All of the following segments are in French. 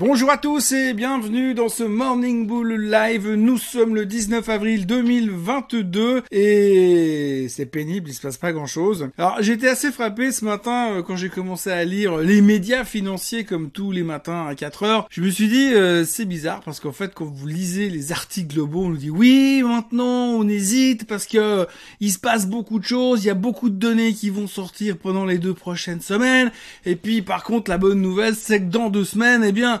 Bonjour à tous et bienvenue dans ce Morning Bull Live. Nous sommes le 19 avril 2022 et c'est pénible, il se passe pas grand chose. Alors j'étais assez frappé ce matin euh, quand j'ai commencé à lire les médias financiers comme tous les matins à 4 heures. Je me suis dit euh, c'est bizarre parce qu'en fait quand vous lisez les articles globaux on nous dit oui maintenant on hésite parce que euh, il se passe beaucoup de choses, il y a beaucoup de données qui vont sortir pendant les deux prochaines semaines et puis par contre la bonne nouvelle c'est que dans deux semaines eh bien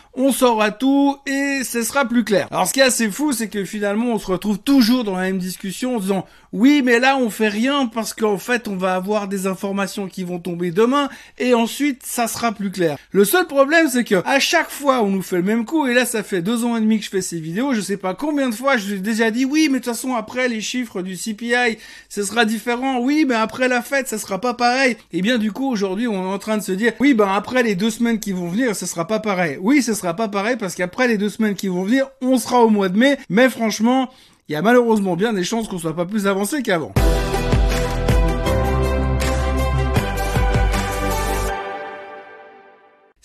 on saura tout et ce sera plus clair. Alors ce qui est assez fou, c'est que finalement on se retrouve toujours dans la même discussion en disant oui mais là on fait rien parce qu'en fait on va avoir des informations qui vont tomber demain et ensuite ça sera plus clair. Le seul problème c'est que à chaque fois on nous fait le même coup et là ça fait deux ans et demi que je fais ces vidéos, je sais pas combien de fois je vous ai déjà dit oui mais de toute façon après les chiffres du CPI ce sera différent, oui mais après la fête ça sera pas pareil. Et bien du coup aujourd'hui on est en train de se dire oui ben après les deux semaines qui vont venir ça sera pas pareil. Oui ce pas pareil parce qu'après les deux semaines qui vont venir, on sera au mois de mai. Mais franchement, il y a malheureusement bien des chances qu'on soit pas plus avancé qu'avant.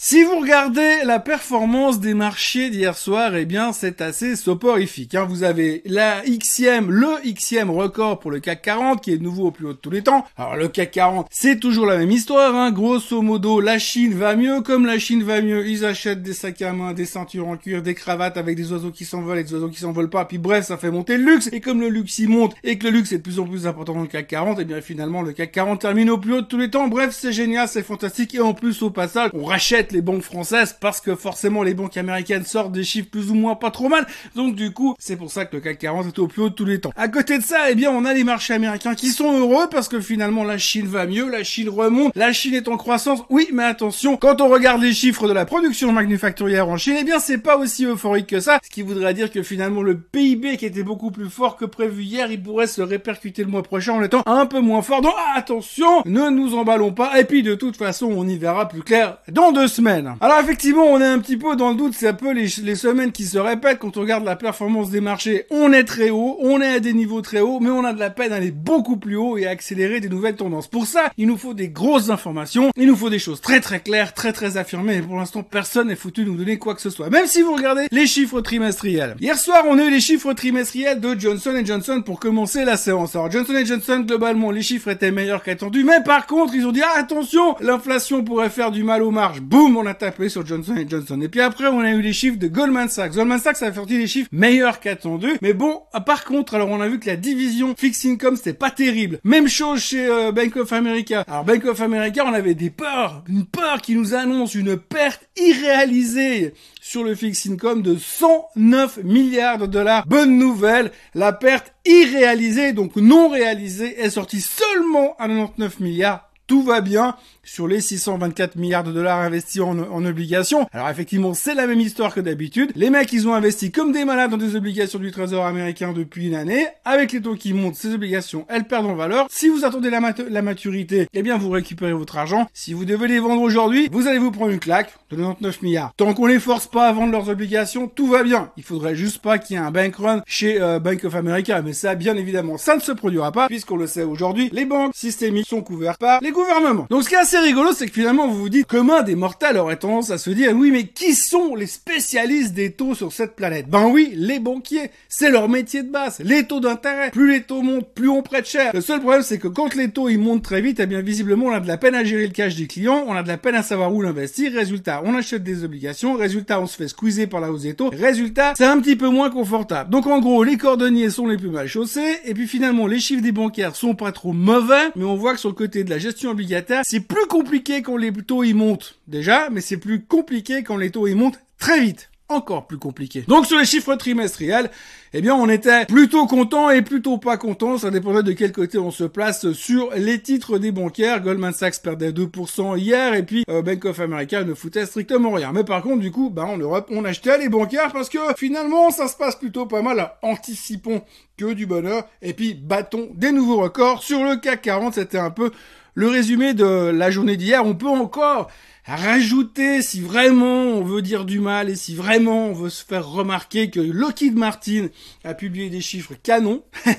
Si vous regardez la performance des marchés d'hier soir, eh bien c'est assez soporifique. Hein. Vous avez la xème, le xème record pour le CAC 40 qui est nouveau au plus haut de tous les temps. Alors le CAC 40, c'est toujours la même histoire. Hein. Grosso modo, la Chine va mieux. Comme la Chine va mieux, ils achètent des sacs à main, des ceintures en cuir, des cravates avec des oiseaux qui s'envolent et des oiseaux qui s'envolent pas. Puis bref, ça fait monter le luxe. Et comme le luxe y monte et que le luxe est de plus en plus important dans le CAC 40, eh bien finalement le CAC 40 termine au plus haut de tous les temps. Bref, c'est génial, c'est fantastique. Et en plus au passage, on rachète les banques françaises parce que forcément les banques américaines sortent des chiffres plus ou moins pas trop mal. Donc du coup, c'est pour ça que le CAC 40 est au plus haut de tous les temps. À côté de ça, eh bien, on a les marchés américains qui sont heureux parce que finalement la Chine va mieux, la Chine remonte, la Chine est en croissance. Oui, mais attention, quand on regarde les chiffres de la production manufacturière en Chine, eh bien, c'est pas aussi euphorique que ça, ce qui voudrait dire que finalement le PIB qui était beaucoup plus fort que prévu hier, il pourrait se répercuter le mois prochain en étant un peu moins fort. Donc attention, ne nous emballons pas. Et puis de toute façon, on y verra plus clair dans deux semaines. Alors effectivement, on est un petit peu dans le doute, c'est un peu les, semaines qui se répètent quand on regarde la performance des marchés. On est très haut, on est à des niveaux très hauts, mais on a de la peine à aller beaucoup plus haut et à accélérer des nouvelles tendances. Pour ça, il nous faut des grosses informations, il nous faut des choses très très claires, très très affirmées, et pour l'instant, personne n'est foutu de nous donner quoi que ce soit. Même si vous regardez les chiffres trimestriels. Hier soir, on a eu les chiffres trimestriels de Johnson Johnson pour commencer la séance. Alors Johnson Johnson, globalement, les chiffres étaient meilleurs qu'attendus, mais par contre, ils ont dit, ah, attention, l'inflation pourrait faire du mal aux marges. Boum, on a tapé sur Johnson Johnson. Et puis après, on a eu les chiffres de Goldman Sachs. Goldman Sachs a sorti des chiffres meilleurs qu'attendus. Mais bon, par contre, alors on a vu que la division fixed income, c'était pas terrible. Même chose chez euh, Bank of America. Alors Bank of America, on avait des peurs, une peur qui nous annonce une perte irréalisée sur le fixed income de 109 milliards de dollars. Bonne nouvelle, la perte irréalisée, donc non réalisée, est sortie seulement à 99 milliards tout va bien sur les 624 milliards de dollars investis en, obligations. Alors effectivement, c'est la même histoire que d'habitude. Les mecs, ils ont investi comme des malades dans des obligations du Trésor américain depuis une année. Avec les taux qui montent, ces obligations, elles perdent en valeur. Si vous attendez la, la maturité, eh bien vous récupérez votre argent. Si vous devez les vendre aujourd'hui, vous allez vous prendre une claque de 99 milliards. Tant qu'on les force pas à vendre leurs obligations, tout va bien. Il faudrait juste pas qu'il y ait un bank run chez euh, Bank of America. Mais ça, bien évidemment, ça ne se produira pas puisqu'on le sait aujourd'hui, les banques systémiques sont couvertes par les gouvernements. Donc ce qui est assez rigolo, c'est que finalement vous vous dites comment des mortels auraient tendance à se dire oui mais qui sont les spécialistes des taux sur cette planète? Ben oui, les banquiers, c'est leur métier de base. Les taux d'intérêt, plus les taux montent, plus on prête cher. Le seul problème c'est que quand les taux ils montent très vite, eh bien visiblement on a de la peine à gérer le cash des clients, on a de la peine à savoir où l'investir. Résultat, on achète des obligations. Résultat, on se fait squeezer par la hausse des taux. Résultat, c'est un petit peu moins confortable. Donc en gros, les cordonniers sont les plus mal chaussés et puis finalement les chiffres des bancaires sont pas trop mauvais, mais on voit que sur le côté de la gestion obligataire, c'est plus compliqué quand les taux y montent déjà, mais c'est plus compliqué quand les taux y montent très vite encore plus compliqué. Donc sur les chiffres trimestriels, eh bien on était plutôt content et plutôt pas content, ça dépendait de quel côté on se place sur les titres des bancaires. Goldman Sachs perdait 2% hier et puis euh, Bank of America ne foutait strictement rien. Mais par contre du coup, bah en Europe, on achetait les bancaires parce que finalement ça se passe plutôt pas mal. Anticipons que du bonheur et puis battons des nouveaux records sur le CAC 40, c'était un peu le résumé de la journée d'hier. On peut encore rajouter si vraiment on veut dire du mal et si vraiment on veut se faire remarquer que Lockheed Martin a publié des chiffres canons.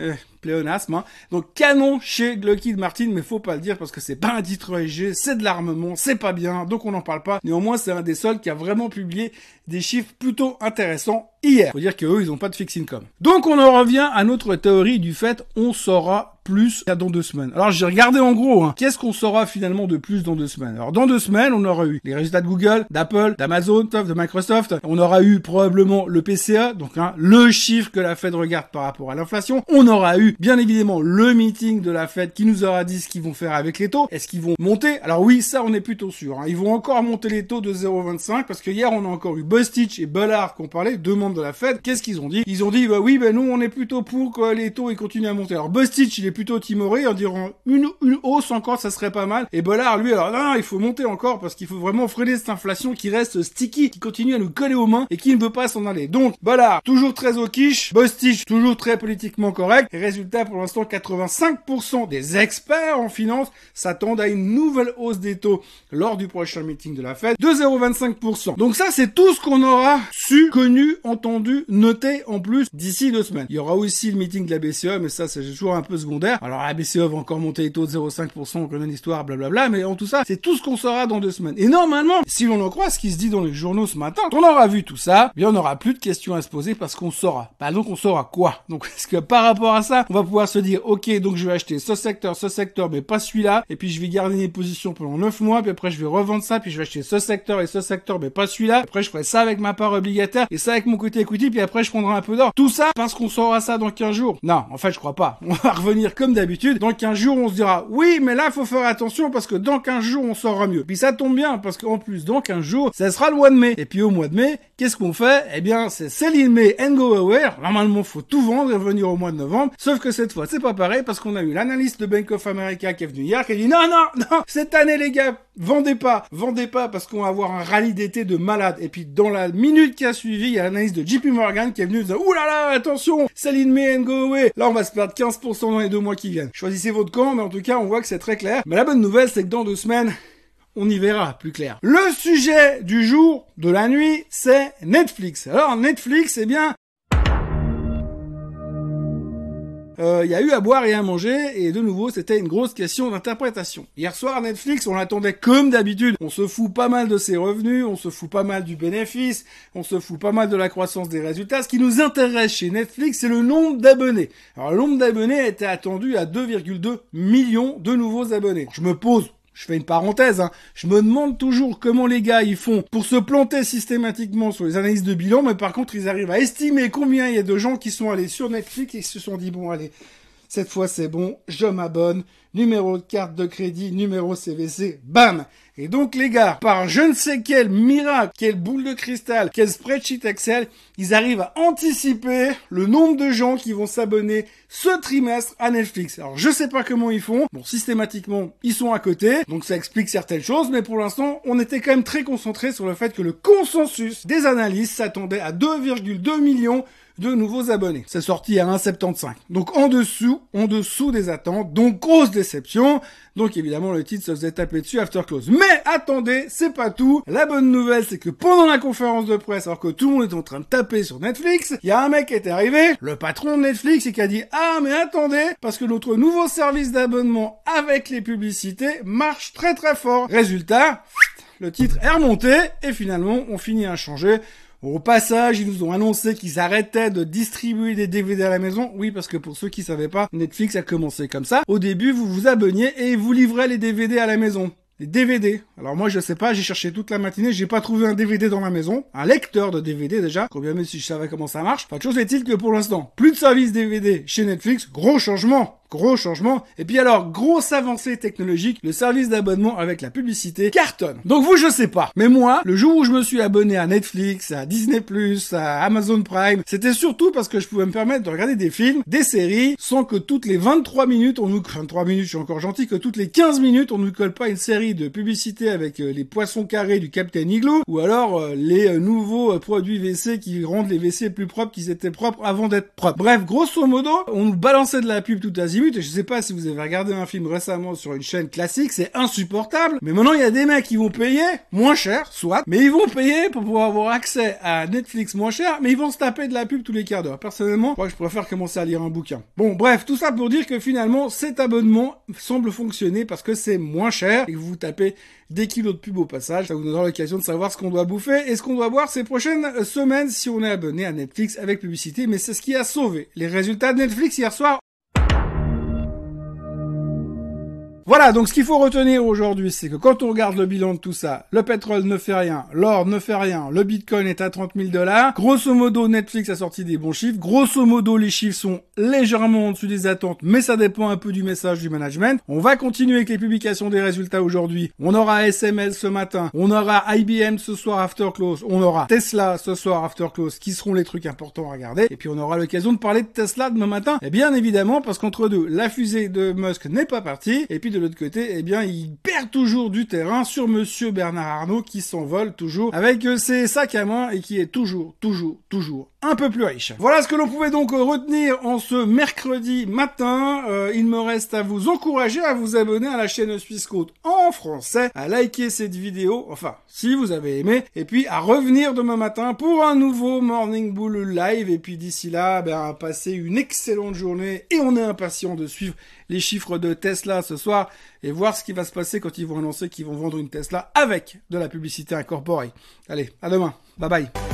Euh, pléonasme. Hein. Donc canon chez Lockheed Martin, mais faut pas le dire parce que c'est pas un titre ESG, c'est de l'armement, c'est pas bien, donc on n'en parle pas. Néanmoins, c'est un des seuls qui a vraiment publié des chiffres plutôt intéressants hier. Faut dire qu'eux, ils ont pas de fixed income. Donc on en revient à notre théorie du fait, on saura plus dans deux semaines. Alors j'ai regardé en gros, hein, qu'est-ce qu'on saura finalement de plus dans deux semaines? Alors dans semaines, on aura eu les résultats de Google, d'Apple, d'Amazon, de Microsoft. On aura eu probablement le PCA, donc hein, le chiffre que la Fed regarde par rapport à l'inflation. On aura eu bien évidemment le meeting de la Fed qui nous aura dit ce qu'ils vont faire avec les taux. Est-ce qu'ils vont monter? Alors oui, ça on est plutôt sûr. Hein. Ils vont encore monter les taux de 0,25 parce que hier on a encore eu Bustich et Bullard qui ont parlé, deux membres de la Fed. Qu'est-ce qu'ils ont dit? Ils ont dit bah oui, ben nous on est plutôt pour que les taux ils continuent à monter. Alors Bustich il est plutôt timoré en disant une, une hausse encore, ça serait pas mal. Et Bollard, lui, alors non, il faut monter encore parce qu'il faut vraiment freiner cette inflation qui reste sticky, qui continue à nous coller aux mains et qui ne veut pas s'en aller. Donc, Bollard, toujours très au quiche, Bostich, toujours très politiquement correct. Et résultat, pour l'instant, 85% des experts en finance s'attendent à une nouvelle hausse des taux lors du prochain meeting de la Fed de 0,25%. Donc ça, c'est tout ce qu'on aura su, connu, entendu, noté en plus d'ici deux semaines. Il y aura aussi le meeting de la BCE, mais ça, c'est toujours un peu secondaire. Alors, la BCE va encore monter les taux de 0,5%, on connaît l'histoire, blablabla, mais en tout ça, c'est tout ce qu'on saura dans deux semaines. Et normalement, si l'on en croit ce qui se dit dans les journaux ce matin, on aura vu tout ça, eh bien on n'aura plus de questions à se poser parce qu'on saura. Bah donc on saura quoi? Donc est-ce que par rapport à ça, on va pouvoir se dire, ok, donc je vais acheter ce secteur, ce secteur, mais pas celui-là, et puis je vais garder mes positions pendant 9 mois, puis après je vais revendre ça, puis je vais acheter ce secteur et ce secteur, mais pas celui-là, après je ferai ça avec ma part obligataire, et ça avec mon côté equity, puis après je prendrai un peu d'or. Tout ça parce qu'on saura ça dans 15 jours. Non, en fait je crois pas. On va revenir comme d'habitude. Dans 15 jours, on se dira, oui, mais là, faut faire attention parce que dans 15 jours, on saura Puis ça tombe bien parce qu'en plus, dans 15 jours, ça sera le mois de mai. Et puis au mois de mai, qu'est-ce qu'on fait? Eh bien, c'est Céline May and Go Away. Normalement, faut tout vendre et venir au mois de novembre. Sauf que cette fois, c'est pas pareil parce qu'on a eu l'analyste de Bank of America qui est venu hier qui a dit non, non, non, cette année, les gars, vendez pas, vendez pas parce qu'on va avoir un rallye d'été de malade. Et puis dans la minute qui a suivi, il y a l'analyste de JP Morgan qui est venu dire ouh là là, attention, Céline May and Go Away. Là, on va se perdre 15% dans les deux mois qui viennent. Choisissez votre camp, mais en tout cas, on voit que c'est très clair. Mais la bonne nouvelle, c'est que dans deux semaines, on y verra plus clair. Le sujet du jour, de la nuit, c'est Netflix. Alors Netflix, eh bien, il euh, y a eu à boire et à manger, et de nouveau, c'était une grosse question d'interprétation. Hier soir, Netflix, on l'attendait comme d'habitude. On se fout pas mal de ses revenus, on se fout pas mal du bénéfice, on se fout pas mal de la croissance des résultats. Ce qui nous intéresse chez Netflix, c'est le nombre d'abonnés. Alors, le nombre d'abonnés était attendu à 2,2 millions de nouveaux abonnés. Je me pose je fais une parenthèse, hein. je me demande toujours comment les gars ils font pour se planter systématiquement sur les analyses de bilan, mais par contre ils arrivent à estimer combien il y a de gens qui sont allés sur Netflix et qui se sont dit bon allez, cette fois c'est bon, je m'abonne, numéro de carte de crédit, numéro CVC, bam Et donc les gars, par je ne sais quel miracle, quelle boule de cristal, quel spreadsheet Excel, ils arrivent à anticiper le nombre de gens qui vont s'abonner ce trimestre à Netflix. Alors je sais pas comment ils font, bon systématiquement ils sont à côté, donc ça explique certaines choses, mais pour l'instant on était quand même très concentré sur le fait que le consensus des analystes s'attendait à 2,2 millions de nouveaux abonnés. C'est sorti à 1,75. Donc en dessous, en dessous des attentes, donc grosse déception. Donc évidemment le titre se faisait taper dessus after close. Mais attendez, c'est pas tout. La bonne nouvelle c'est que pendant la conférence de presse, alors que tout le monde est en train de taper sur Netflix, il y a un mec qui est arrivé, le patron de Netflix, et qui a dit ah mais attendez, parce que notre nouveau service d'abonnement avec les publicités marche très très fort. Résultat, le titre est remonté et finalement on finit à changer. Au passage, ils nous ont annoncé qu'ils arrêtaient de distribuer des DVD à la maison. Oui, parce que pour ceux qui savaient pas, Netflix a commencé comme ça. Au début, vous vous abonniez et vous livrez les DVD à la maison. Les DVD. Alors moi je sais pas, j'ai cherché toute la matinée, j'ai pas trouvé un DVD dans la maison, un lecteur de DVD déjà, combien même si je savais comment ça marche. Enfin, chose est-il que pour l'instant, plus de service DVD chez Netflix, gros changement. Gros changement. Et puis alors, grosse avancée technologique, le service d'abonnement avec la publicité cartonne. Donc vous, je sais pas. Mais moi, le jour où je me suis abonné à Netflix, à Disney+, à Amazon Prime, c'était surtout parce que je pouvais me permettre de regarder des films, des séries, sans que toutes les 23 minutes, on nous... 23 minutes, je suis encore gentil, que toutes les 15 minutes, on nous colle pas une série de publicités avec euh, les poissons carrés du Captain Igloo, ou alors euh, les euh, nouveaux produits WC qui rendent les WC plus propres qu'ils étaient propres avant d'être propres. Bref, grosso modo, on nous balançait de la pub tout azimut minutes. Et je sais pas si vous avez regardé un film récemment sur une chaîne classique, c'est insupportable. Mais maintenant, il y a des mecs qui vont payer moins cher, soit, mais ils vont payer pour pouvoir avoir accès à Netflix moins cher, mais ils vont se taper de la pub tous les quarts d'heure. Personnellement, moi, je préfère commencer à lire un bouquin. Bon, bref, tout ça pour dire que finalement, cet abonnement semble fonctionner parce que c'est moins cher et que vous tapez des kilos de pub au passage. Ça vous donnera l'occasion de savoir ce qu'on doit bouffer et ce qu'on doit boire ces prochaines semaines si on est abonné à Netflix avec publicité. Mais c'est ce qui a sauvé les résultats de Netflix hier soir Voilà, donc ce qu'il faut retenir aujourd'hui, c'est que quand on regarde le bilan de tout ça, le pétrole ne fait rien, l'or ne fait rien, le bitcoin est à 30 000 dollars. Grosso modo, Netflix a sorti des bons chiffres. Grosso modo, les chiffres sont légèrement en dessous des attentes, mais ça dépend un peu du message du management. On va continuer avec les publications des résultats aujourd'hui. On aura SML ce matin, on aura IBM ce soir after close, on aura Tesla ce soir after close, qui seront les trucs importants à regarder. Et puis on aura l'occasion de parler de Tesla demain matin. Et bien évidemment, parce qu'entre deux, la fusée de Musk n'est pas partie, et puis de l'autre côté, eh bien, il perd toujours du terrain sur monsieur Bernard Arnault qui s'envole toujours avec ses sacs à main et qui est toujours, toujours, toujours un peu plus riche. Voilà ce que l'on pouvait donc retenir en ce mercredi matin. Euh, il me reste à vous encourager à vous abonner à la chaîne Suisse Côte en français, à liker cette vidéo, enfin, si vous avez aimé, et puis à revenir demain matin pour un nouveau Morning Bull live. Et puis d'ici là, ben, passer une excellente journée et on est impatient de suivre les chiffres de Tesla ce soir et voir ce qui va se passer quand ils vont annoncer qu'ils vont vendre une Tesla avec de la publicité incorporée. Allez, à demain. Bye bye.